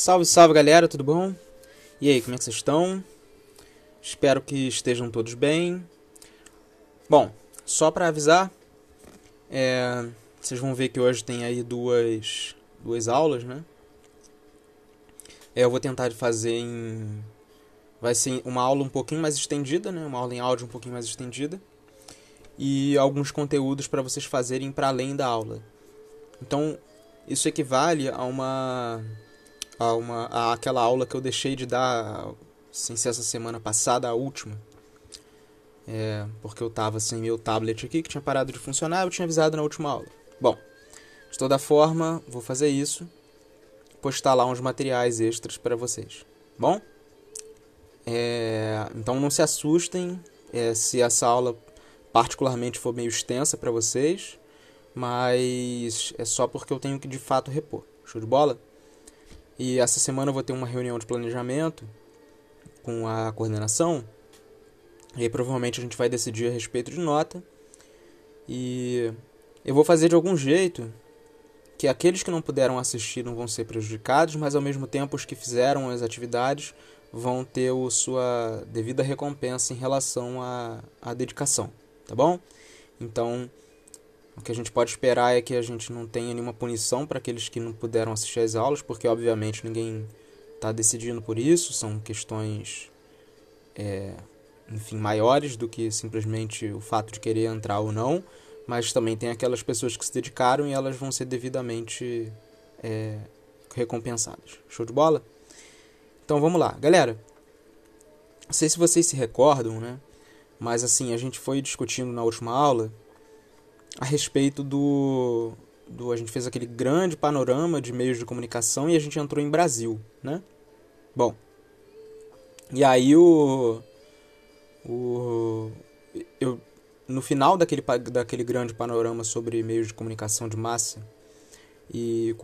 Salve, salve galera, tudo bom? E aí, como é que vocês estão? Espero que estejam todos bem. Bom, só para avisar, é, vocês vão ver que hoje tem aí duas, duas aulas, né? É, eu vou tentar fazer em. Vai ser uma aula um pouquinho mais estendida, né? Uma aula em áudio um pouquinho mais estendida. E alguns conteúdos para vocês fazerem para além da aula. Então, isso equivale a uma a uma a aquela aula que eu deixei de dar sem ser essa semana passada, a última. É, porque eu estava sem meu tablet aqui, que tinha parado de funcionar, eu tinha avisado na última aula. Bom, de toda forma, vou fazer isso, postar lá uns materiais extras para vocês. Bom? É, então não se assustem é, se essa aula particularmente for meio extensa para vocês, mas é só porque eu tenho que de fato repor. Show de bola? E essa semana eu vou ter uma reunião de planejamento com a coordenação. E aí provavelmente a gente vai decidir a respeito de nota. E eu vou fazer de algum jeito que aqueles que não puderam assistir não vão ser prejudicados, mas ao mesmo tempo os que fizeram as atividades vão ter o sua devida recompensa em relação à, à dedicação, tá bom? Então, o que a gente pode esperar é que a gente não tenha nenhuma punição para aqueles que não puderam assistir às aulas, porque obviamente ninguém está decidindo por isso, são questões, é, enfim, maiores do que simplesmente o fato de querer entrar ou não, mas também tem aquelas pessoas que se dedicaram e elas vão ser devidamente é, recompensadas. Show de bola? Então vamos lá, galera. Não sei se vocês se recordam, né? Mas assim, a gente foi discutindo na última aula a respeito do, do. A gente fez aquele grande panorama de meios de comunicação e a gente entrou em Brasil, né? Bom. E aí o. O. Eu, no final daquele, daquele grande panorama sobre meios de comunicação de massa e,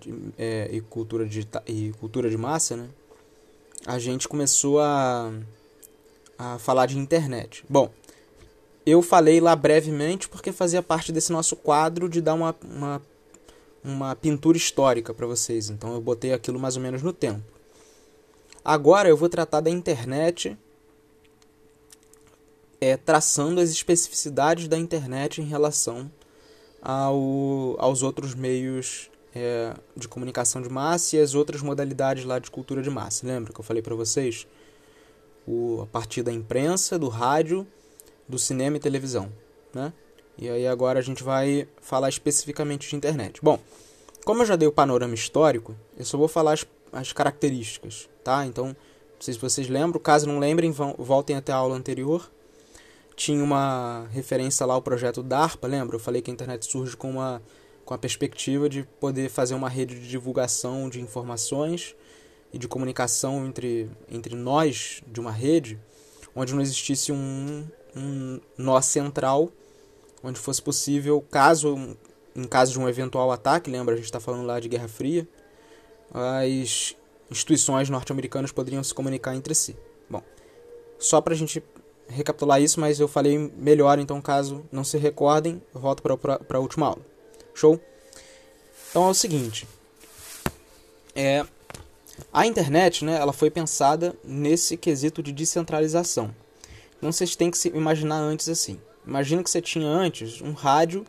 de, é, e, cultura, de, e cultura de massa, né? A gente começou a, a falar de internet. Bom, eu falei lá brevemente porque fazia parte desse nosso quadro de dar uma, uma, uma pintura histórica para vocês. Então eu botei aquilo mais ou menos no tempo. Agora eu vou tratar da internet, é, traçando as especificidades da internet em relação ao, aos outros meios é, de comunicação de massa e as outras modalidades lá de cultura de massa. Lembra que eu falei para vocês? O, a partir da imprensa, do rádio do cinema e televisão, né? E aí agora a gente vai falar especificamente de internet. Bom, como eu já dei o panorama histórico, eu só vou falar as, as características, tá? Então, não sei se vocês lembram, caso não lembrem, vão, voltem até a aula anterior. Tinha uma referência lá ao projeto DARPA, lembra? Eu falei que a internet surge com uma com a perspectiva de poder fazer uma rede de divulgação de informações e de comunicação entre, entre nós de uma rede, onde não existisse um, um nó central onde fosse possível, caso em caso de um eventual ataque, lembra a gente está falando lá de Guerra Fria, as instituições norte-americanas poderiam se comunicar entre si. Bom, só para a gente recapitular isso, mas eu falei melhor, então caso não se recordem, volto para a última aula. Show? Então é o seguinte, é, a internet, né, ela foi pensada nesse quesito de descentralização. Então vocês têm que se imaginar antes assim. Imagina que você tinha antes um rádio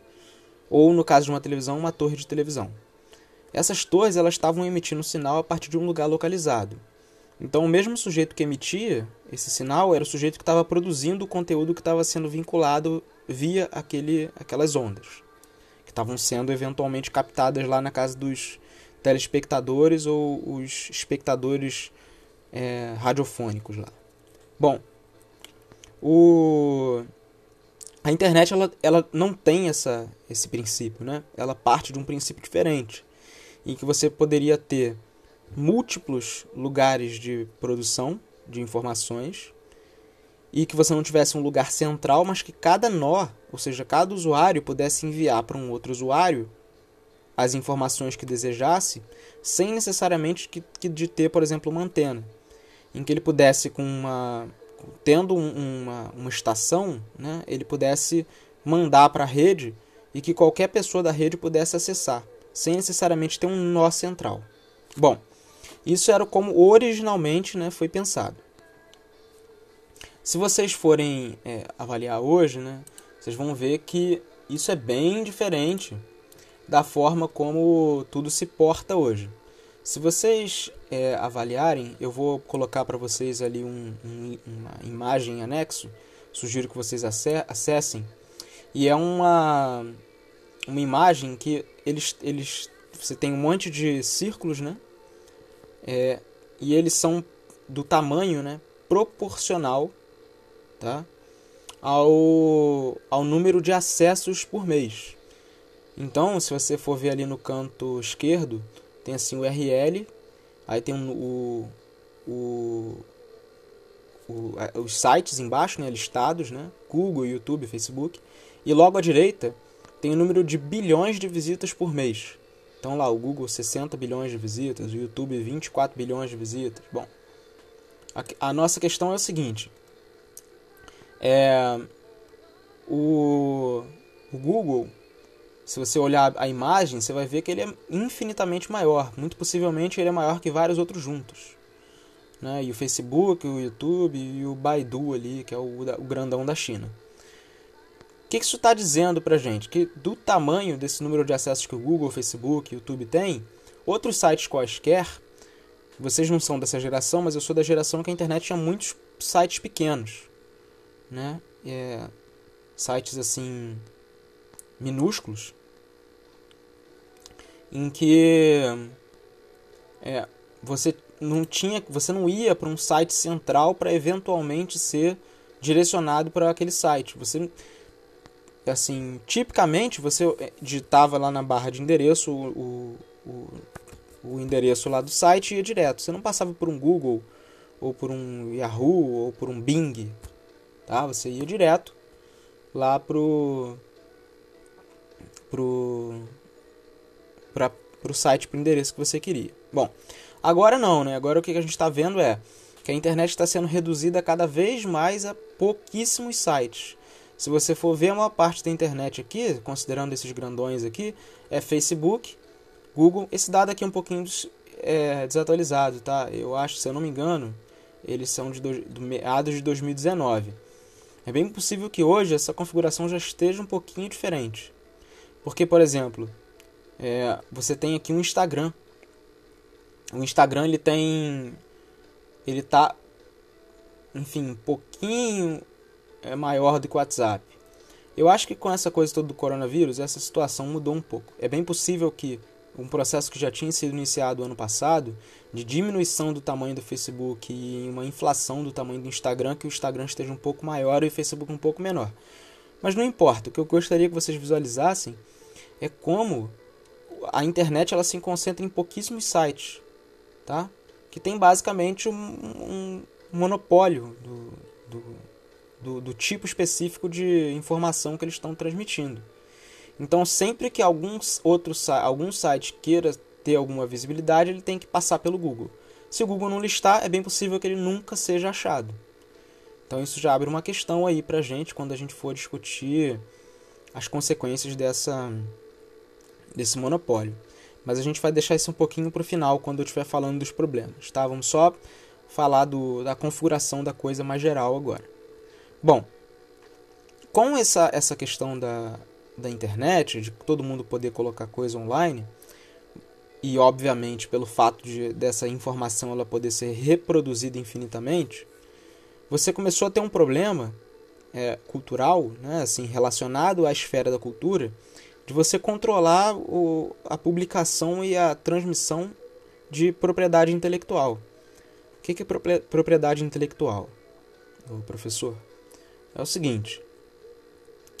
ou no caso de uma televisão, uma torre de televisão. Essas torres elas estavam emitindo sinal a partir de um lugar localizado. Então o mesmo sujeito que emitia esse sinal era o sujeito que estava produzindo o conteúdo que estava sendo vinculado via aquele, aquelas ondas, que estavam sendo eventualmente captadas lá na casa dos telespectadores ou os espectadores é, radiofônicos lá. Bom, o a internet ela, ela não tem essa, esse princípio, né? Ela parte de um princípio diferente, em que você poderia ter múltiplos lugares de produção de informações e que você não tivesse um lugar central, mas que cada nó, ou seja, cada usuário pudesse enviar para um outro usuário as informações que desejasse, sem necessariamente que, que de ter, por exemplo, uma antena, em que ele pudesse com uma tendo um, uma, uma estação, né, ele pudesse mandar para a rede e que qualquer pessoa da rede pudesse acessar, sem necessariamente ter um nó central. Bom, Isso era como originalmente né, foi pensado. Se vocês forem é, avaliar hoje, né, vocês vão ver que isso é bem diferente da forma como tudo se porta hoje. Se vocês é, avaliarem, eu vou colocar para vocês ali um, um, uma imagem anexo, sugiro que vocês acessem, e é uma, uma imagem que eles, eles você tem um monte de círculos, né? É, e eles são do tamanho né, proporcional tá? ao, ao número de acessos por mês. Então, se você for ver ali no canto esquerdo, tem assim o URL, aí tem o, o, o, os sites embaixo, né, listados, né, Google, YouTube, Facebook, e logo à direita tem o número de bilhões de visitas por mês. Então lá, o Google 60 bilhões de visitas, o YouTube 24 bilhões de visitas. Bom, a, a nossa questão é o seguinte, é, o, o Google se você olhar a imagem, você vai ver que ele é infinitamente maior. Muito possivelmente ele é maior que vários outros juntos. Né? E o Facebook, o YouTube e o Baidu ali, que é o, o grandão da China. O que isso está dizendo para gente? Que do tamanho desse número de acessos que o Google, Facebook e YouTube tem, outros sites quaisquer, vocês não são dessa geração, mas eu sou da geração que a internet tinha muitos sites pequenos. Né? É, sites assim minúsculos em que é, você não tinha, você não ia para um site central para eventualmente ser direcionado para aquele site. Você assim, tipicamente você é, digitava lá na barra de endereço o, o, o endereço lá do site e ia direto. Você não passava por um Google ou por um Yahoo ou por um Bing, tá? Você ia direto lá pro pro para o site, para o endereço que você queria. Bom, agora não, né? Agora o que a gente está vendo é que a internet está sendo reduzida cada vez mais a pouquíssimos sites. Se você for ver uma parte da internet aqui, considerando esses grandões aqui, é Facebook, Google. Esse dado aqui é um pouquinho é, desatualizado, tá? Eu acho, se eu não me engano, eles são de do, do meados de 2019. É bem possível que hoje essa configuração já esteja um pouquinho diferente. Porque, por exemplo, é, você tem aqui um Instagram. O Instagram ele tem. Ele tá. Enfim, um pouquinho é maior do que o WhatsApp. Eu acho que com essa coisa toda do coronavírus, essa situação mudou um pouco. É bem possível que um processo que já tinha sido iniciado ano passado, de diminuição do tamanho do Facebook e uma inflação do tamanho do Instagram, que o Instagram esteja um pouco maior e o Facebook um pouco menor. Mas não importa, o que eu gostaria que vocês visualizassem é como a internet ela se concentra em pouquíssimos sites, tá? Que tem basicamente um, um monopólio do, do, do, do, tipo específico de informação que eles estão transmitindo. Então, sempre que algum outro algum site queira ter alguma visibilidade, ele tem que passar pelo Google. Se o Google não listar, é bem possível que ele nunca seja achado. Então, isso já abre uma questão aí para gente quando a gente for discutir as consequências dessa desse monopólio. Mas a gente vai deixar isso um pouquinho para o final, quando eu estiver falando dos problemas. Tá? Vamos só falar do, da configuração da coisa mais geral agora. Bom, com essa, essa questão da, da internet, de todo mundo poder colocar coisa online, e obviamente pelo fato de dessa informação ela poder ser reproduzida infinitamente, você começou a ter um problema é, cultural, né, assim, relacionado à esfera da cultura, de você controlar o, a publicação e a transmissão de propriedade intelectual. O que é propriedade intelectual, professor? É o seguinte: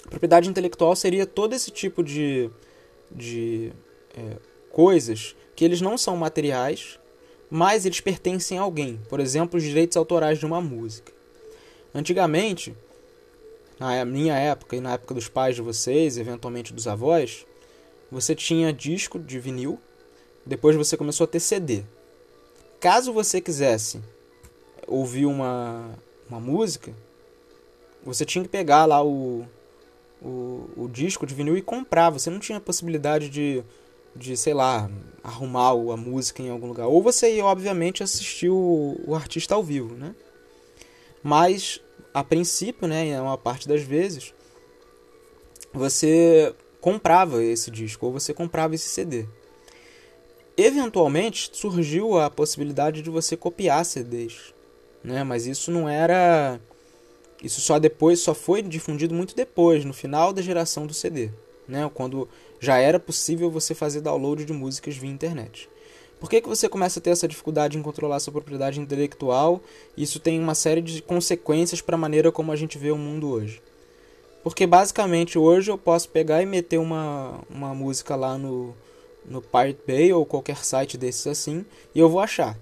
propriedade intelectual seria todo esse tipo de, de é, coisas que eles não são materiais, mas eles pertencem a alguém. Por exemplo, os direitos autorais de uma música. Antigamente, na minha época e na época dos pais de vocês, eventualmente dos avós, você tinha disco de vinil, depois você começou a ter CD. Caso você quisesse ouvir uma, uma música, você tinha que pegar lá o, o, o disco de vinil e comprar. Você não tinha possibilidade de, de, sei lá, arrumar a música em algum lugar. Ou você ia, obviamente, assistir o, o artista ao vivo, né? Mas, a princípio, né, uma parte das vezes, você comprava esse disco ou você comprava esse CD. Eventualmente surgiu a possibilidade de você copiar CDs, né? Mas isso não era isso só depois só foi difundido muito depois, no final da geração do CD, né? Quando já era possível você fazer download de músicas via internet. Por que, que você começa a ter essa dificuldade em controlar sua propriedade intelectual? Isso tem uma série de consequências para a maneira como a gente vê o mundo hoje. Porque basicamente hoje eu posso pegar e meter uma, uma música lá no, no Pirate Bay ou qualquer site desses assim e eu vou achar.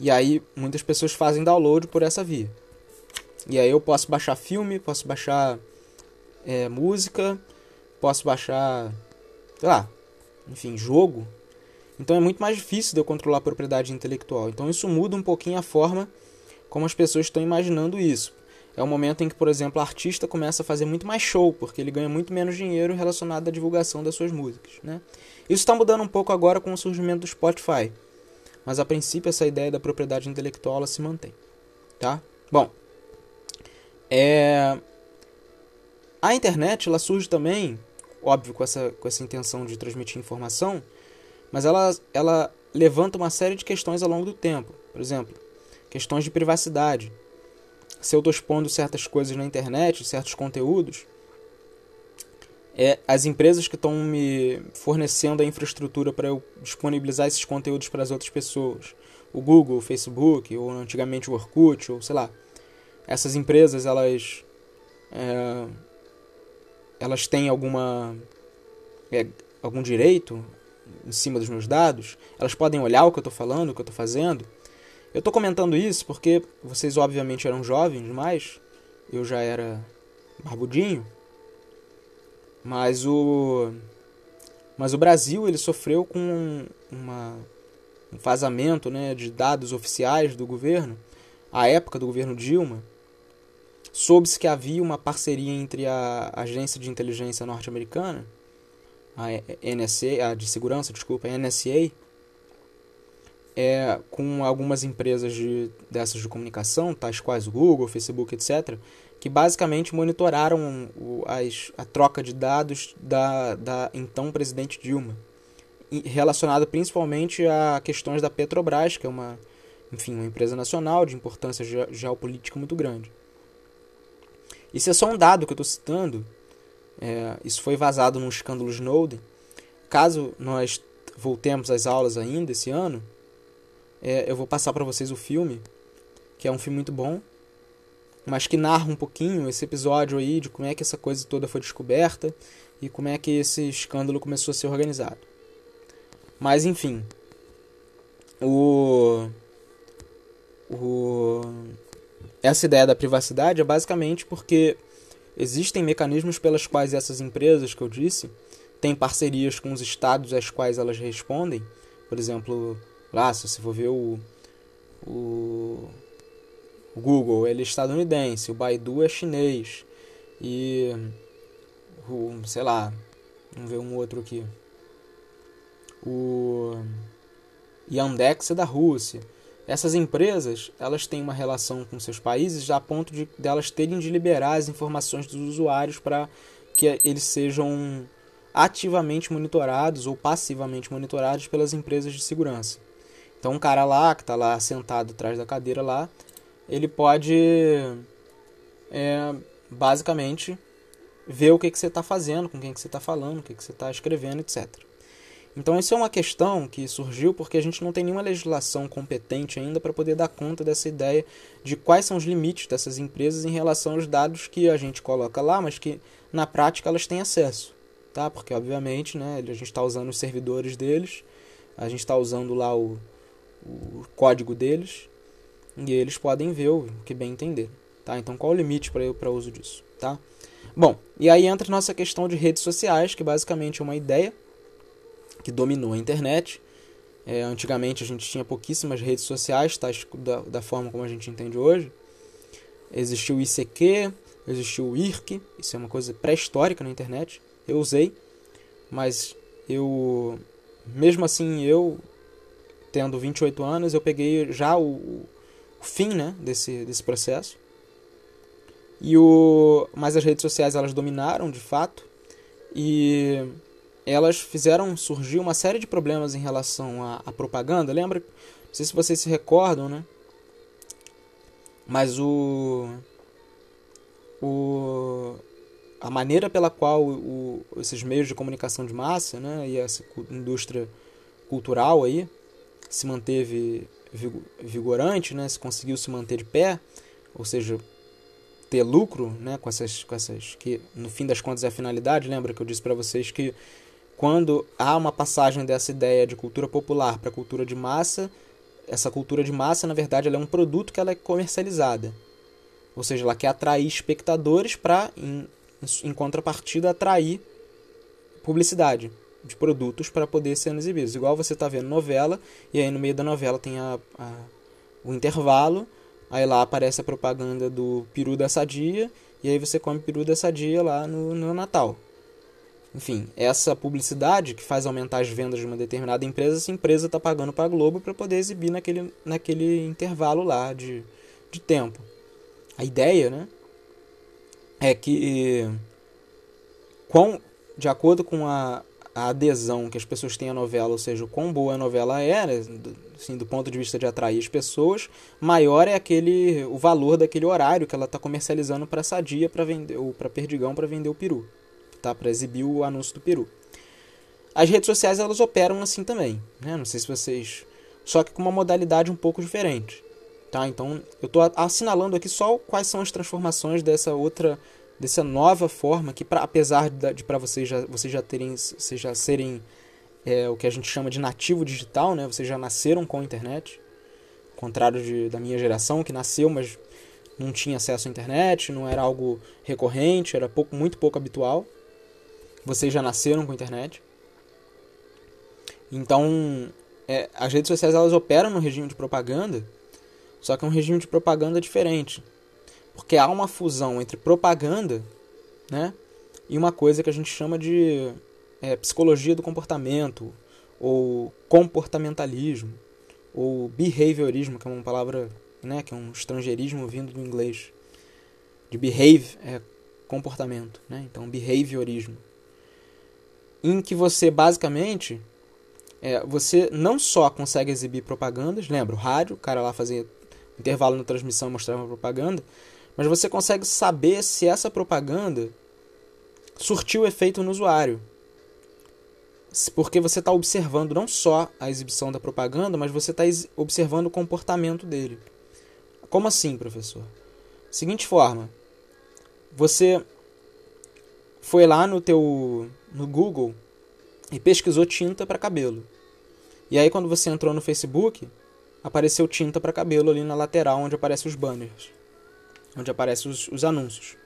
E aí muitas pessoas fazem download por essa via. E aí eu posso baixar filme, posso baixar é, música, posso baixar, sei lá, enfim, jogo. Então é muito mais difícil de eu controlar a propriedade intelectual. Então isso muda um pouquinho a forma como as pessoas estão imaginando isso é o momento em que, por exemplo, o artista começa a fazer muito mais show, porque ele ganha muito menos dinheiro relacionado à divulgação das suas músicas. Né? Isso está mudando um pouco agora com o surgimento do Spotify, mas a princípio essa ideia da propriedade intelectual se mantém. Tá? Bom, é... a internet ela surge também, óbvio, com essa, com essa intenção de transmitir informação, mas ela, ela levanta uma série de questões ao longo do tempo. Por exemplo, questões de privacidade. Se eu estou expondo certas coisas na internet, certos conteúdos, é, as empresas que estão me fornecendo a infraestrutura para eu disponibilizar esses conteúdos para as outras pessoas, o Google, o Facebook, ou antigamente o Orkut, ou sei lá, essas empresas elas é, elas têm alguma é, algum direito em cima dos meus dados, elas podem olhar o que eu estou falando, o que eu estou fazendo. Eu estou comentando isso porque vocês obviamente eram jovens demais, eu já era barbudinho, mas o mas o Brasil ele sofreu com uma, um vazamento né, de dados oficiais do governo, à época do governo Dilma, soube-se que havia uma parceria entre a agência de inteligência norte-americana, a NSA, a de segurança, desculpa, a NSA, é, com algumas empresas de, dessas de comunicação, tais quais Google, Facebook, etc., que basicamente monitoraram o, as, a troca de dados da, da então presidente Dilma, relacionada principalmente a questões da Petrobras, que é uma, enfim, uma empresa nacional de importância ge geopolítica muito grande. Isso é só um dado que eu estou citando. É, isso foi vazado num escândalo Snowden. Caso nós voltemos às aulas ainda esse ano, é, eu vou passar para vocês o filme, que é um filme muito bom, mas que narra um pouquinho esse episódio aí de como é que essa coisa toda foi descoberta e como é que esse escândalo começou a ser organizado. Mas enfim, o, o essa ideia da privacidade é basicamente porque existem mecanismos pelas quais essas empresas que eu disse têm parcerias com os estados às quais elas respondem, por exemplo, Lá, se você for ver o, o, o Google, ele é estadunidense, o Baidu é chinês. E o, sei lá, vamos ver um outro aqui. O Yandex é da Rússia. Essas empresas, elas têm uma relação com seus países a ponto de delas de terem de liberar as informações dos usuários para que eles sejam ativamente monitorados ou passivamente monitorados pelas empresas de segurança. Então um cara lá, que está lá sentado atrás da cadeira lá, ele pode é, basicamente ver o que, que você está fazendo, com quem que você está falando, o que, que você está escrevendo, etc. Então isso é uma questão que surgiu porque a gente não tem nenhuma legislação competente ainda para poder dar conta dessa ideia de quais são os limites dessas empresas em relação aos dados que a gente coloca lá, mas que na prática elas têm acesso, tá? Porque obviamente, né, a gente está usando os servidores deles, a gente está usando lá o, o código deles e eles podem ver o que bem entender. Tá? Então qual o limite para o uso disso? Tá? Bom, e aí entra a nossa questão de redes sociais, que basicamente é uma ideia que dominou a internet. É, antigamente a gente tinha pouquíssimas redes sociais, tá? da, da forma como a gente entende hoje. Existiu o ICQ, existiu o IRC, isso é uma coisa pré-histórica na internet. Eu usei, mas eu mesmo assim eu tendo 28 anos, eu peguei já o, o fim, né, desse desse processo. E o mas as redes sociais elas dominaram de fato e elas fizeram surgir uma série de problemas em relação à, à propaganda. Lembra? Não sei se vocês se recordam, né? Mas o o a maneira pela qual o, esses meios de comunicação de massa né, e essa indústria cultural aí se manteve vigorante, né, se conseguiu se manter de pé, ou seja, ter lucro né, com, essas, com essas que no fim das contas é a finalidade. Lembra que eu disse para vocês que quando há uma passagem dessa ideia de cultura popular para cultura de massa, essa cultura de massa, na verdade, ela é um produto que ela é comercializada. Ou seja, ela quer atrair espectadores para, em, em contrapartida, atrair publicidade de produtos para poder ser exibidos. Igual você está vendo novela, e aí no meio da novela tem a, a, o intervalo, aí lá aparece a propaganda do peru da sadia, e aí você come peru da sadia lá no, no Natal. Enfim, essa publicidade que faz aumentar as vendas de uma determinada empresa, essa empresa está pagando para a Globo para poder exibir naquele, naquele intervalo lá de, de tempo. A ideia, né, é que, com, de acordo com a, a adesão que as pessoas têm à novela, ou seja, o quão boa a novela é, né, assim, do ponto de vista de atrair as pessoas, maior é aquele o valor daquele horário que ela está comercializando para Sadia para vender ou para Perdigão para vender o peru, tá? Para exibir o anúncio do peru. As redes sociais elas operam assim também, né? Não sei se vocês, só que com uma modalidade um pouco diferente. Tá? Então, eu estou assinalando aqui só quais são as transformações dessa outra, dessa nova forma que, pra, apesar de para vocês já, vocês já terem, vocês já serem é, o que a gente chama de nativo digital, né? Vocês já nasceram com a internet, ao contrário de, da minha geração que nasceu, mas não tinha acesso à internet, não era algo recorrente, era pouco, muito pouco habitual. Vocês já nasceram com a internet. Então, é, as redes sociais elas operam no regime de propaganda só que é um regime de propaganda diferente. Porque há uma fusão entre propaganda né, e uma coisa que a gente chama de é, psicologia do comportamento, ou comportamentalismo, ou behaviorismo, que é uma palavra né, que é um estrangeirismo vindo do inglês. De behave é comportamento, né? então behaviorismo. Em que você basicamente é, você não só consegue exibir propagandas, lembra, o rádio, o cara lá fazia intervalo na transmissão mostrava propaganda, mas você consegue saber se essa propaganda surtiu efeito no usuário. Porque você está observando não só a exibição da propaganda, mas você está observando o comportamento dele. Como assim, professor? Seguinte forma, você foi lá no teu no Google e pesquisou tinta para cabelo. E aí quando você entrou no Facebook, apareceu tinta para cabelo ali na lateral onde aparecem os banners, onde aparecem os, os anúncios.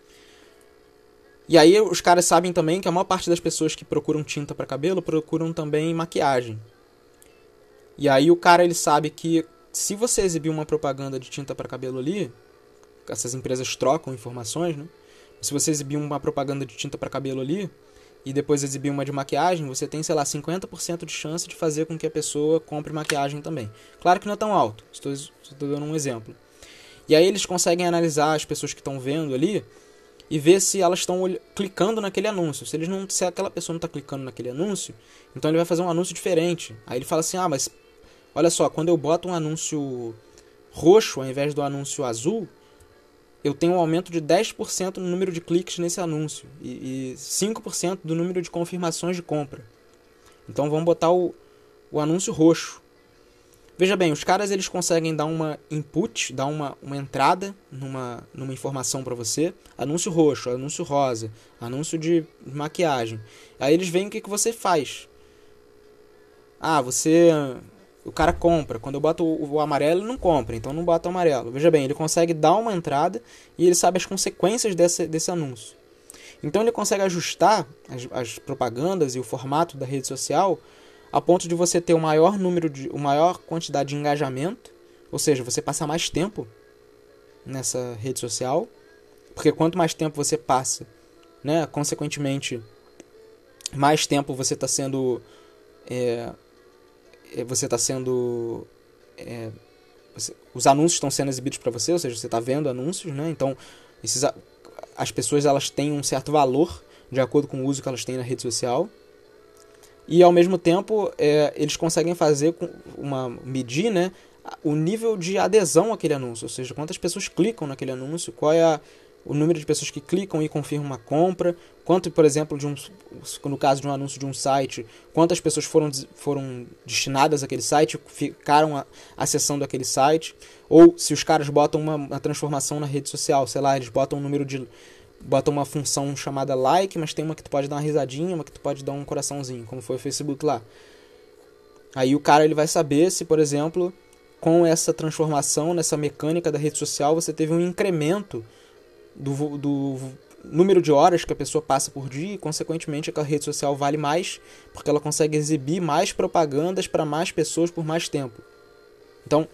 E aí os caras sabem também que a maior parte das pessoas que procuram tinta para cabelo procuram também maquiagem. E aí o cara ele sabe que se você exibir uma propaganda de tinta para cabelo ali, essas empresas trocam informações, né? Se você exibir uma propaganda de tinta para cabelo ali, e depois exibir uma de maquiagem, você tem, sei lá, 50% de chance de fazer com que a pessoa compre maquiagem também. Claro que não é tão alto, estou, estou dando um exemplo. E aí eles conseguem analisar as pessoas que estão vendo ali e ver se elas estão clicando naquele anúncio. Se, eles não, se aquela pessoa não está clicando naquele anúncio, então ele vai fazer um anúncio diferente. Aí ele fala assim: ah, mas olha só, quando eu boto um anúncio roxo ao invés do anúncio azul, eu tenho um aumento de 10% no número de cliques nesse anúncio e, e 5% do número de confirmações de compra. Então vamos botar o, o anúncio roxo. Veja bem, os caras eles conseguem dar uma input, dar uma, uma entrada numa, numa informação para você. Anúncio roxo, anúncio rosa, anúncio de maquiagem. Aí eles veem o que, que você faz. Ah, você o cara compra. Quando eu boto o, o, amarelo, ele não compra, então não bota o amarelo. Veja bem, ele consegue dar uma entrada e ele sabe as consequências desse, desse anúncio. Então ele consegue ajustar as, as propagandas e o formato da rede social a ponto de você ter o maior número de, o maior quantidade de engajamento, ou seja, você passar mais tempo nessa rede social, porque quanto mais tempo você passa, né, consequentemente mais tempo você está sendo é, você está sendo é, você, os anúncios estão sendo exibidos para você, ou seja, você está vendo anúncios, né? Então esses, as pessoas elas têm um certo valor de acordo com o uso que elas têm na rede social e ao mesmo tempo é, eles conseguem fazer uma medir, né? O nível de adesão àquele anúncio, ou seja, quantas pessoas clicam naquele anúncio, qual é a, o número de pessoas que clicam e confirmam uma compra, quanto, por exemplo, de um, no caso de um anúncio de um site, quantas pessoas foram, foram destinadas àquele site, ficaram acessando aquele site, ou se os caras botam uma, uma, transformação na rede social, sei lá, eles botam um número de. botam uma função chamada like, mas tem uma que tu pode dar uma risadinha, uma que tu pode dar um coraçãozinho, como foi o Facebook lá. Aí o cara ele vai saber se, por exemplo, com essa transformação, nessa mecânica da rede social, você teve um incremento do, do número de horas que a pessoa passa por dia e, consequentemente, aquela rede social vale mais porque ela consegue exibir mais propagandas para mais pessoas por mais tempo. Então,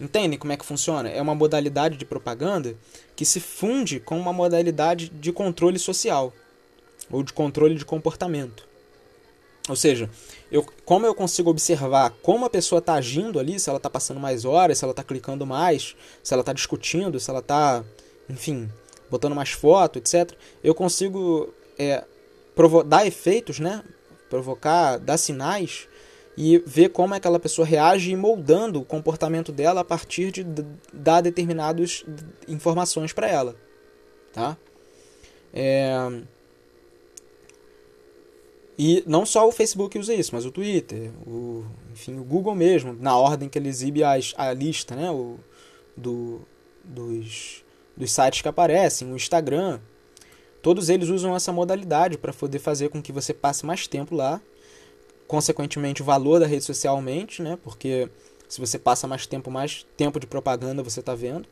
entendem como é que funciona? É uma modalidade de propaganda que se funde com uma modalidade de controle social ou de controle de comportamento. Ou seja, eu, como eu consigo observar como a pessoa está agindo ali, se ela está passando mais horas, se ela está clicando mais, se ela está discutindo, se ela está enfim, botando mais foto, etc., eu consigo é, dar efeitos, né? Provocar, dar sinais e ver como aquela pessoa reage e moldando o comportamento dela a partir de dar determinadas informações para ela, tá? É... E não só o Facebook usa isso, mas o Twitter, o, enfim, o Google mesmo, na ordem que ele exibe as, a lista, né? O, do, dos dos sites que aparecem, o Instagram. Todos eles usam essa modalidade para poder fazer com que você passe mais tempo lá. Consequentemente, o valor da rede social aumente, né? Porque se você passa mais tempo, mais tempo de propaganda você está vendo.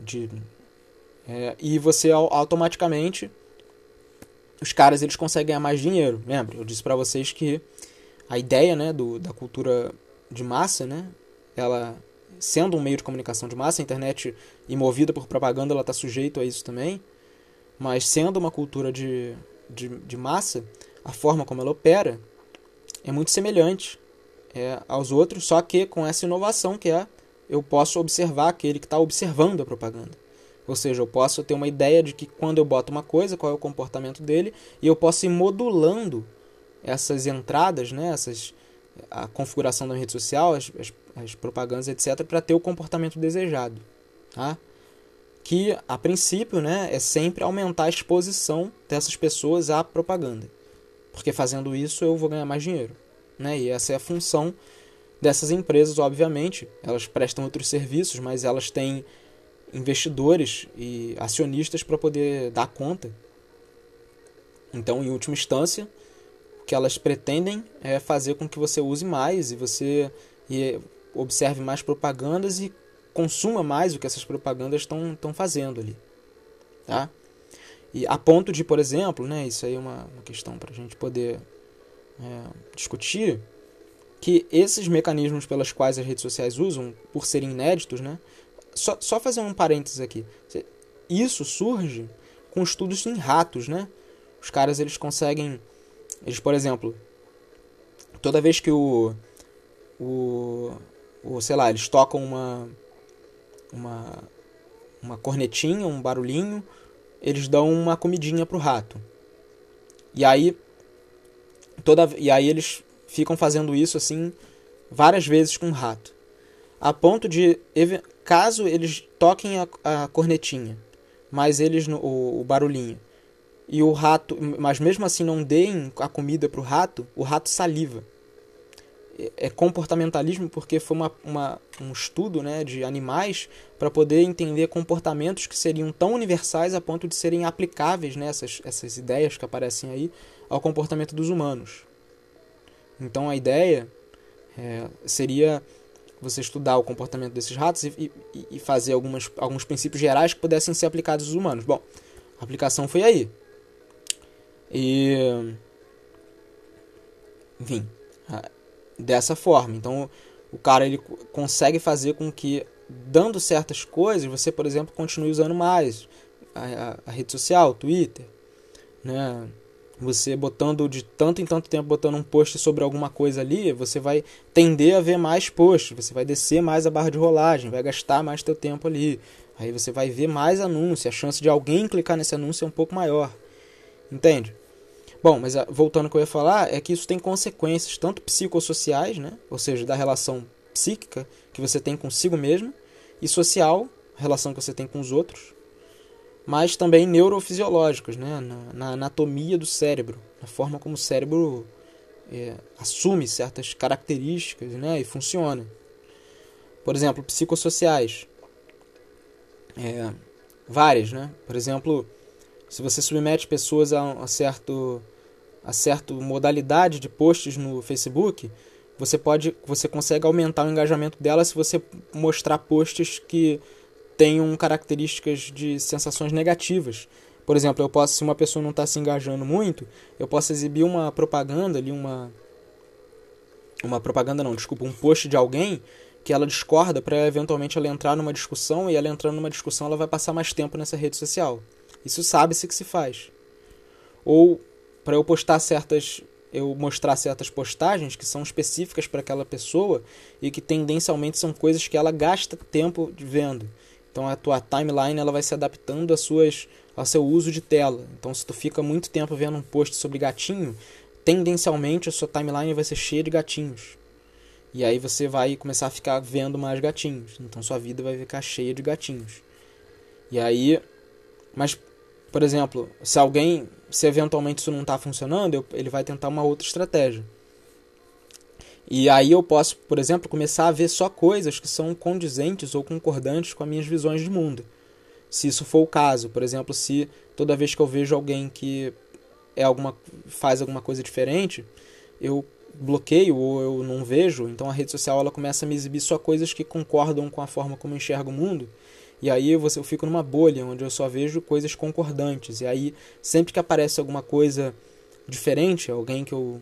De, é, e você automaticamente os caras eles conseguem ganhar mais dinheiro. Lembra? Eu disse para vocês que a ideia, né, do, da cultura de massa, né, ela sendo um meio de comunicação de massa, a internet e movida por propaganda ela está sujeito a isso também, mas sendo uma cultura de, de, de, massa, a forma como ela opera é muito semelhante é, aos outros, só que com essa inovação que é eu posso observar aquele que está observando a propaganda. Ou seja, eu posso ter uma ideia de que quando eu boto uma coisa, qual é o comportamento dele, e eu posso ir modulando essas entradas, né, essas, a configuração da rede social, as, as, as propagandas, etc., para ter o comportamento desejado. Tá? Que, a princípio, né, é sempre aumentar a exposição dessas pessoas à propaganda. Porque fazendo isso eu vou ganhar mais dinheiro. Né? E essa é a função dessas empresas, obviamente. Elas prestam outros serviços, mas elas têm investidores e acionistas para poder dar conta. Então, em última instância, o que elas pretendem é fazer com que você use mais e você e observe mais propagandas e consuma mais o que essas propagandas estão fazendo ali. Tá? E a ponto de, por exemplo, né, isso aí é uma, uma questão para a gente poder é, discutir, que esses mecanismos pelas quais as redes sociais usam, por serem inéditos, né, só, só fazer um parênteses aqui, isso surge com estudos em ratos, né? Os caras eles conseguem, eles por exemplo, toda vez que o, o, o sei lá, eles tocam uma uma, uma cornetinha, um barulhinho, eles dão uma comidinha pro rato. E aí toda e aí eles ficam fazendo isso assim várias vezes com o rato. A ponto de caso eles toquem a, a cornetinha, mas eles no, o, o barulhinho e o rato, mas mesmo assim não deem a comida pro rato, o rato saliva é comportamentalismo porque foi uma, uma, um estudo né, de animais para poder entender comportamentos que seriam tão universais a ponto de serem aplicáveis nessas né, essas ideias que aparecem aí ao comportamento dos humanos. Então a ideia é, seria você estudar o comportamento desses ratos e, e, e, fazer algumas, alguns princípios gerais que pudessem ser aplicados aos humanos. Bom, a aplicação foi aí. E. Enfim dessa forma. Então, o cara ele consegue fazer com que, dando certas coisas, você, por exemplo, continue usando mais a, a, a rede social, o Twitter, né? você botando de tanto em tanto tempo botando um post sobre alguma coisa ali, você vai tender a ver mais posts, você vai descer mais a barra de rolagem, vai gastar mais teu tempo ali. Aí você vai ver mais anúncio, a chance de alguém clicar nesse anúncio é um pouco maior. Entende? Bom, mas ah, voltando ao que eu ia falar, é que isso tem consequências tanto psicossociais, né? ou seja, da relação psíquica que você tem consigo mesmo, e social, relação que você tem com os outros, mas também neurofisiológicos, né? na, na anatomia do cérebro, na forma como o cérebro é, assume certas características né? e funciona. Por exemplo, psicossociais. É, várias, né? Por exemplo, se você submete pessoas a, a certo a certa modalidade de posts no Facebook, você pode você consegue aumentar o engajamento dela se você mostrar posts que tenham características de sensações negativas. Por exemplo, eu posso, se uma pessoa não está se engajando muito, eu posso exibir uma propaganda ali, uma uma propaganda não, desculpa, um post de alguém que ela discorda para eventualmente ela entrar numa discussão e ela entrando numa discussão ela vai passar mais tempo nessa rede social. Isso sabe-se que se faz. Ou para eu postar certas eu mostrar certas postagens que são específicas para aquela pessoa e que tendencialmente são coisas que ela gasta tempo vendo. Então a tua timeline ela vai se adaptando às suas, ao seu uso de tela. Então se tu fica muito tempo vendo um post sobre gatinho, tendencialmente a sua timeline vai ser cheia de gatinhos. E aí você vai começar a ficar vendo mais gatinhos. Então sua vida vai ficar cheia de gatinhos. E aí, mas por exemplo, se alguém, se eventualmente isso não está funcionando, eu, ele vai tentar uma outra estratégia. E aí eu posso, por exemplo, começar a ver só coisas que são condizentes ou concordantes com as minhas visões de mundo. Se isso for o caso, por exemplo, se toda vez que eu vejo alguém que é alguma faz alguma coisa diferente, eu bloqueio ou eu não vejo, então a rede social ela começa a me exibir só coisas que concordam com a forma como eu enxergo o mundo e aí você, eu fico numa bolha onde eu só vejo coisas concordantes. E aí, sempre que aparece alguma coisa diferente, alguém que eu,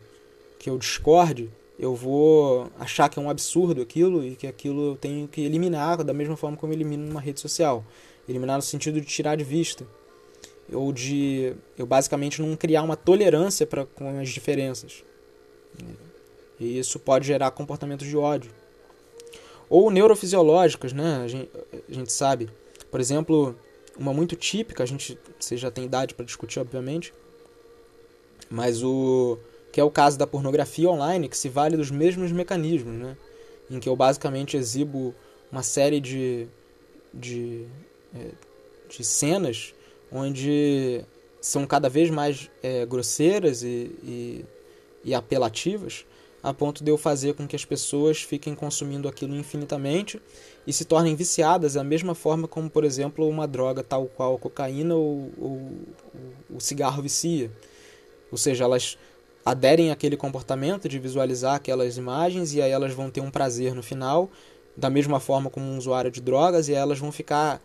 que eu discorde, eu vou achar que é um absurdo aquilo e que aquilo eu tenho que eliminar da mesma forma como eu elimino numa rede social. Eliminar no sentido de tirar de vista. Ou de eu basicamente não criar uma tolerância para com as diferenças. E isso pode gerar comportamentos de ódio ou neurofisiológicas, né? A gente, a gente sabe. Por exemplo, uma muito típica, a gente você já tem idade para discutir, obviamente, mas o que é o caso da pornografia online, que se vale dos mesmos mecanismos, né? Em que eu basicamente exibo uma série de, de, é, de cenas onde são cada vez mais é, grosseiras e, e, e apelativas a ponto de eu fazer com que as pessoas fiquem consumindo aquilo infinitamente e se tornem viciadas da mesma forma como, por exemplo, uma droga tal qual a cocaína ou, ou, o cigarro vicia. Ou seja, elas aderem àquele comportamento de visualizar aquelas imagens e aí elas vão ter um prazer no final, da mesma forma como um usuário de drogas, e elas vão ficar,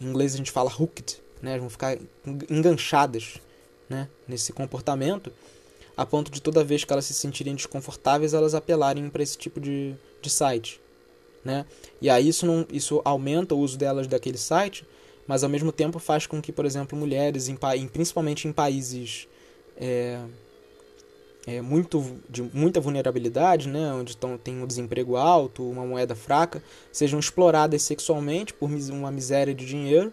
em inglês a gente fala hooked, né? vão ficar enganchadas né? nesse comportamento a ponto de toda vez que elas se sentirem desconfortáveis, elas apelarem para esse tipo de, de site. Né? E aí isso, não, isso aumenta o uso delas daquele site, mas ao mesmo tempo faz com que, por exemplo, mulheres, em, principalmente em países é, é, muito, de muita vulnerabilidade, né? onde tão, tem um desemprego alto, uma moeda fraca, sejam exploradas sexualmente por uma miséria de dinheiro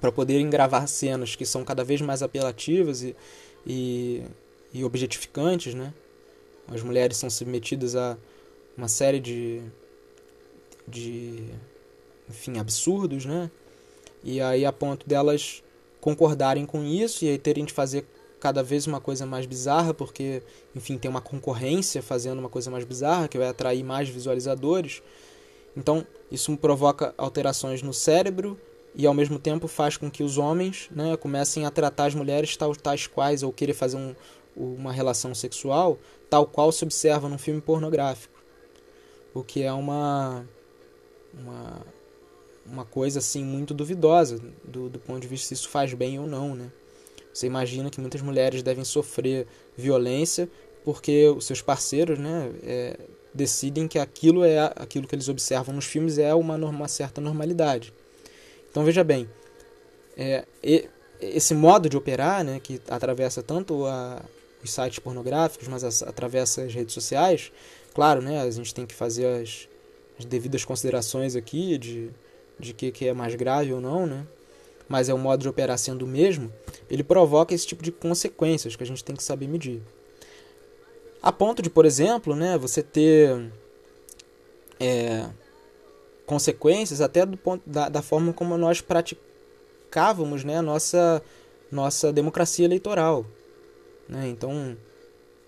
para poderem gravar cenas que são cada vez mais apelativas e, e e objetificantes, né? As mulheres são submetidas a uma série de, de enfim, absurdos, né? E aí a ponto delas concordarem com isso e aí terem de fazer cada vez uma coisa mais bizarra, porque, enfim, tem uma concorrência fazendo uma coisa mais bizarra que vai atrair mais visualizadores. Então, isso provoca alterações no cérebro e ao mesmo tempo faz com que os homens né, comecem a tratar as mulheres tais, tais quais ou querer fazer um, uma relação sexual tal qual se observa num filme pornográfico. O que é uma, uma, uma coisa assim muito duvidosa do, do ponto de vista se isso faz bem ou não. Né? Você imagina que muitas mulheres devem sofrer violência porque os seus parceiros né, é, decidem que aquilo é aquilo que eles observam nos filmes é uma, uma certa normalidade. Então veja bem, é, esse modo de operar, né, que atravessa tanto a, os sites pornográficos, mas as, atravessa as redes sociais, claro, né, a gente tem que fazer as, as devidas considerações aqui de, de que, que é mais grave ou não, né, mas é o modo de operar sendo o mesmo, ele provoca esse tipo de consequências que a gente tem que saber medir. A ponto de, por exemplo, né, você ter é, consequências até do ponto da, da forma como nós praticávamos né, a nossa, nossa democracia eleitoral. Né? Então,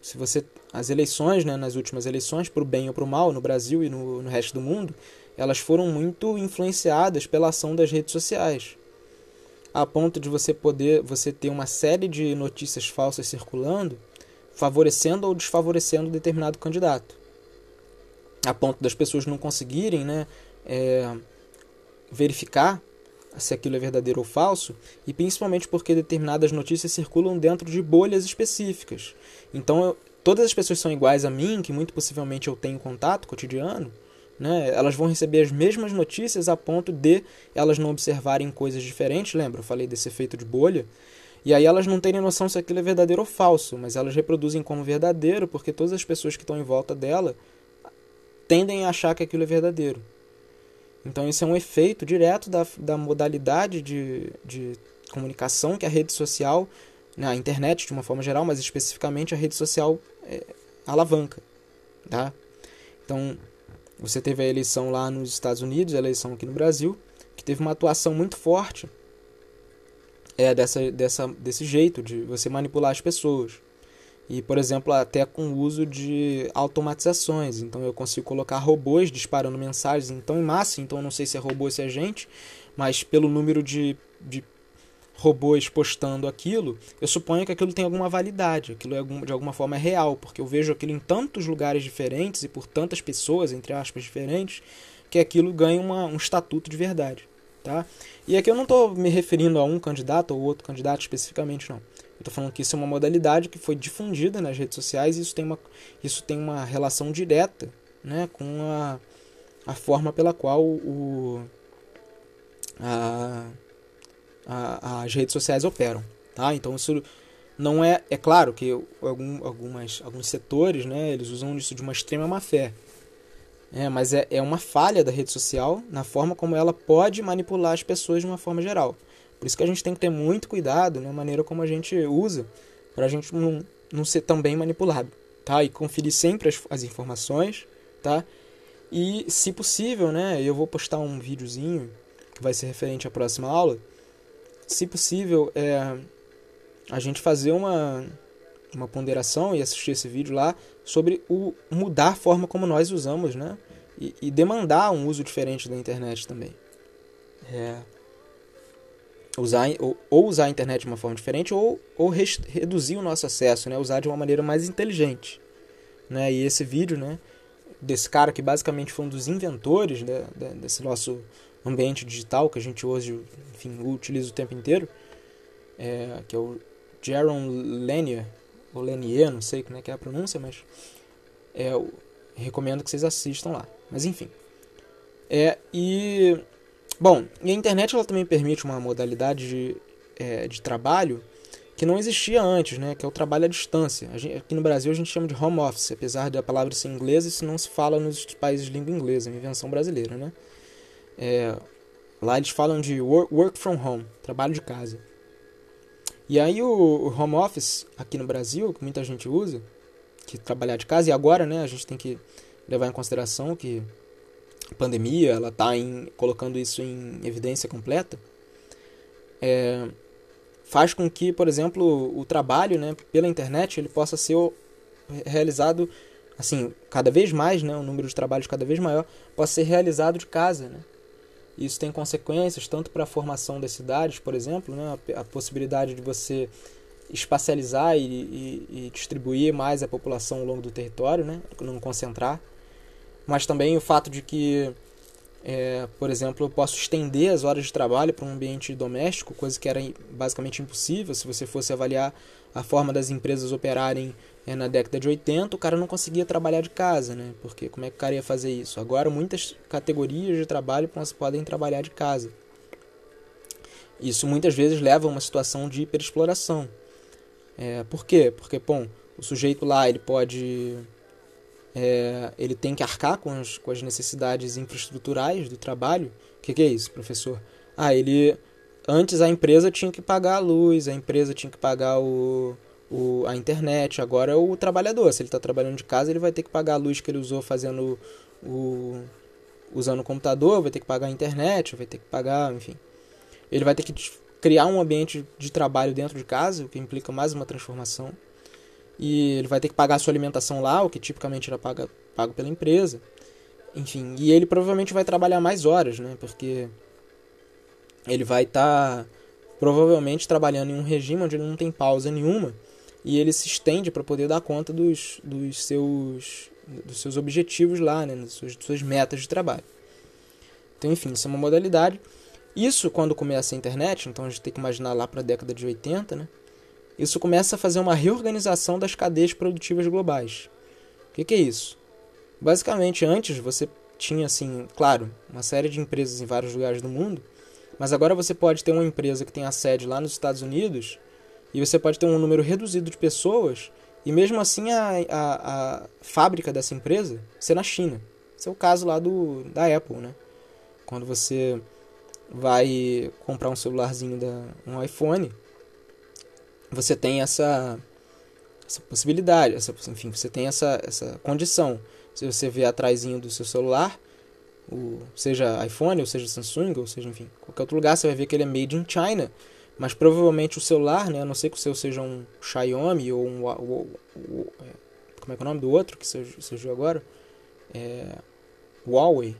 se você as eleições, né, nas últimas eleições, para o bem ou para o mal, no Brasil e no, no resto do mundo, elas foram muito influenciadas pela ação das redes sociais, a ponto de você poder você ter uma série de notícias falsas circulando, favorecendo ou desfavorecendo determinado candidato, a ponto das pessoas não conseguirem, né, é, verificar se aquilo é verdadeiro ou falso, e principalmente porque determinadas notícias circulam dentro de bolhas específicas. Então, eu, todas as pessoas são iguais a mim, que muito possivelmente eu tenho contato cotidiano, né? elas vão receber as mesmas notícias a ponto de elas não observarem coisas diferentes. Lembra? Eu falei desse efeito de bolha. E aí elas não terem noção se aquilo é verdadeiro ou falso, mas elas reproduzem como verdadeiro porque todas as pessoas que estão em volta dela tendem a achar que aquilo é verdadeiro. Então, isso é um efeito direto da, da modalidade de, de comunicação que a rede social, né, a internet de uma forma geral, mas especificamente a rede social é, alavanca. Tá? Então, você teve a eleição lá nos Estados Unidos, a eleição aqui no Brasil, que teve uma atuação muito forte é dessa, dessa, desse jeito de você manipular as pessoas. E, por exemplo, até com o uso de automatizações. Então eu consigo colocar robôs disparando mensagens então em massa. Então eu não sei se é robô ou se é gente, mas pelo número de, de robôs postando aquilo, eu suponho que aquilo tem alguma validade, aquilo é de alguma forma é real, porque eu vejo aquilo em tantos lugares diferentes e por tantas pessoas, entre aspas, diferentes, que aquilo ganha uma, um estatuto de verdade. Tá? E aqui eu não estou me referindo a um candidato ou outro candidato especificamente, não. Eu estou falando que isso é uma modalidade que foi difundida nas redes sociais e isso tem uma, isso tem uma relação direta né, com a, a forma pela qual o, a, a, as redes sociais operam. Tá? Então isso não é. É claro que algum, algumas, alguns setores né, eles usam isso de uma extrema má fé. É, mas é, é uma falha da rede social na forma como ela pode manipular as pessoas de uma forma geral. Por isso que a gente tem que ter muito cuidado na maneira como a gente usa, para a gente não, não ser tão bem manipulado, tá? E conferir sempre as, as informações, tá? E, se possível, né, eu vou postar um videozinho que vai ser referente à próxima aula. Se possível, é a gente fazer uma, uma ponderação e assistir esse vídeo lá sobre o mudar a forma como nós usamos, né? E, e demandar um uso diferente da internet também. É, usar ou, usar a internet de uma forma diferente ou, ou reduzir o nosso acesso, né? Usar de uma maneira mais inteligente, né? E esse vídeo, né? Desse cara que basicamente foi um dos inventores né, desse nosso ambiente digital que a gente hoje, enfim, utiliza o tempo inteiro, é, que é o Jaron Lanier, ou Lanier, não sei como é que é a pronúncia, mas é, recomendo que vocês assistam lá. Mas enfim. É, e Bom, e a internet ela também permite uma modalidade de, é, de trabalho que não existia antes, né? que é o trabalho à distância. Gente, aqui no Brasil a gente chama de home office, apesar da palavra ser inglesa, isso não se fala nos países de língua inglesa, é uma invenção brasileira. Né? É, lá eles falam de work, work from home, trabalho de casa. E aí o, o, home office aqui no Brasil, que muita gente usa, que trabalhar de casa, e agora né, a gente tem que levar em consideração que pandemia, ela está colocando isso em evidência completa, é, faz com que, por exemplo, o trabalho né, pela internet ele possa ser realizado, assim, cada vez mais, né, o número de trabalhos cada vez maior, possa ser realizado de casa. Né? Isso tem consequências tanto para a formação das cidades, por exemplo, né, a, a possibilidade de você espacializar e, e, e, distribuir mais a população ao longo do território, né, não concentrar mas também o fato de que, é, por exemplo, eu posso estender as horas de trabalho para um ambiente doméstico, coisa que era basicamente impossível se você fosse avaliar a forma das empresas operarem é, na década de 80, o cara não conseguia trabalhar de casa, né? Porque como é que o cara ia fazer isso? Agora muitas categorias de trabalho podem trabalhar de casa. Isso muitas vezes leva a uma situação de hiperexploração. É, por quê? Porque, bom, o sujeito lá ele pode. É, ele tem que arcar com as, com as necessidades infraestruturais do trabalho. O que, que é isso, professor? Ah, ele. Antes a empresa tinha que pagar a luz, a empresa tinha que pagar o, o, a internet. Agora é o trabalhador. Se ele está trabalhando de casa, ele vai ter que pagar a luz que ele usou fazendo o. usando o computador, vai ter que pagar a internet, vai ter que pagar, enfim. Ele vai ter que criar um ambiente de trabalho dentro de casa, o que implica mais uma transformação. E ele vai ter que pagar a sua alimentação lá, o que tipicamente era paga, pago pela empresa. Enfim, e ele provavelmente vai trabalhar mais horas, né? Porque ele vai estar tá, provavelmente trabalhando em um regime onde ele não tem pausa nenhuma e ele se estende para poder dar conta dos, dos, seus, dos seus objetivos lá, né? das, suas, das suas metas de trabalho. Então, enfim, isso é uma modalidade. Isso, quando começa a internet, então a gente tem que imaginar lá para a década de 80, né? Isso começa a fazer uma reorganização das cadeias produtivas globais. O que, que é isso? Basicamente, antes você tinha, assim, claro, uma série de empresas em vários lugares do mundo, mas agora você pode ter uma empresa que tem a sede lá nos Estados Unidos e você pode ter um número reduzido de pessoas e mesmo assim a, a, a fábrica dessa empresa ser na China. Esse é o caso lá do, da Apple, né? Quando você vai comprar um celularzinho, da, um iPhone, você tem essa, essa possibilidade, essa, enfim, você tem essa, essa condição. Se você vê atrás do seu celular, o, seja iPhone, ou seja Samsung, ou seja, enfim, qualquer outro lugar, você vai ver que ele é made in China. Mas provavelmente o celular, né, a não ser que o seu seja um Xiaomi ou um. Ou, ou, é, como é que é o nome do outro que surgiu agora? É, Huawei.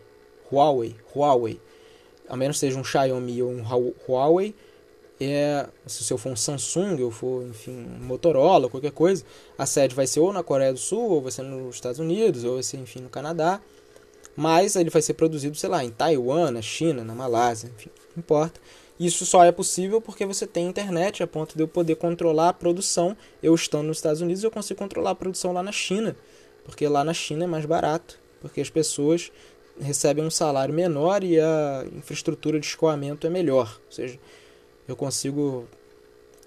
Huawei. Huawei. A menos seja um Xiaomi ou um Huawei. É, se o seu for um Samsung ou for, enfim, um Motorola, qualquer coisa, a sede vai ser ou na Coreia do Sul, ou vai ser nos Estados Unidos, ou vai ser, enfim, no Canadá. Mas ele vai ser produzido, sei lá, em Taiwan, na China, na Malásia, enfim, não importa. Isso só é possível porque você tem internet a ponto de eu poder controlar a produção. Eu estando nos Estados Unidos, eu consigo controlar a produção lá na China, porque lá na China é mais barato, porque as pessoas recebem um salário menor e a infraestrutura de escoamento é melhor. Ou seja, eu consigo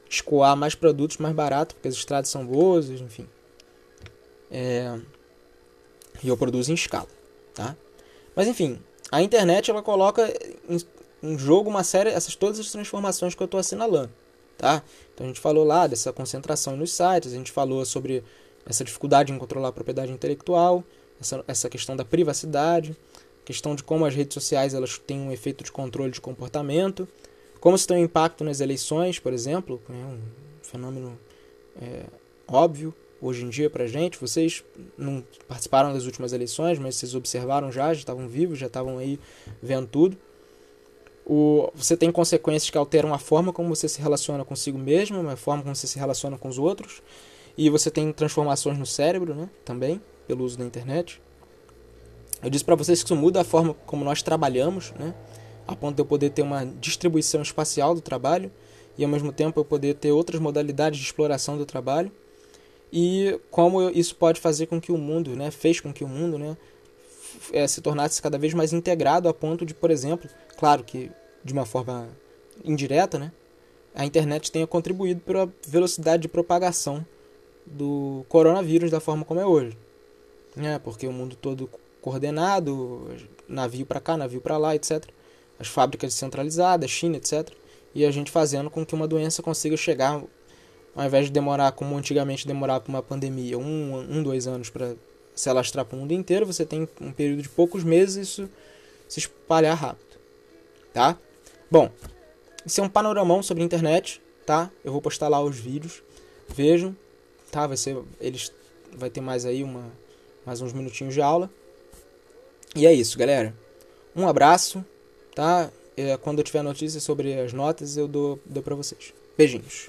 escoar mais produtos mais barato, porque as estradas são boas, enfim. É... E eu produzo em escala, tá? Mas enfim, a internet ela coloca em jogo uma série, essas todas as transformações que eu estou assinalando, tá? Então a gente falou lá dessa concentração nos sites, a gente falou sobre essa dificuldade em controlar a propriedade intelectual, essa, essa questão da privacidade, questão de como as redes sociais elas têm um efeito de controle de comportamento, como isso tem um impacto nas eleições, por exemplo, é um fenômeno é, óbvio hoje em dia para gente. Vocês não participaram das últimas eleições, mas vocês observaram já, já estavam vivos, já estavam aí vendo tudo. O, você tem consequências que alteram a forma como você se relaciona consigo mesmo, a forma como você se relaciona com os outros. E você tem transformações no cérebro né, também, pelo uso da internet. Eu disse para vocês que isso muda a forma como nós trabalhamos, né, a ponto de eu poder ter uma distribuição espacial do trabalho e ao mesmo tempo eu poder ter outras modalidades de exploração do trabalho. E como isso pode fazer com que o mundo, né, fez com que o mundo né, é, se tornasse cada vez mais integrado a ponto de, por exemplo, claro que de uma forma indireta, né, a internet tenha contribuído para a velocidade de propagação do coronavírus da forma como é hoje. Né, porque o mundo todo coordenado, navio para cá, navio para lá, etc. As fábricas descentralizadas, China, etc. E a gente fazendo com que uma doença consiga chegar, ao invés de demorar como antigamente demorava para uma pandemia, um, um, dois anos para se alastrar para o mundo inteiro, você tem um período de poucos meses isso se espalhar rápido, tá? Bom, isso é um panoramão sobre a internet, tá? Eu vou postar lá os vídeos, vejam, tá? Vai ser, eles, vai ter mais aí uma, mais uns minutinhos de aula. E é isso, galera. Um abraço, tá? É, quando eu tiver notícias sobre as notas, eu dou, dou para vocês. Beijinhos.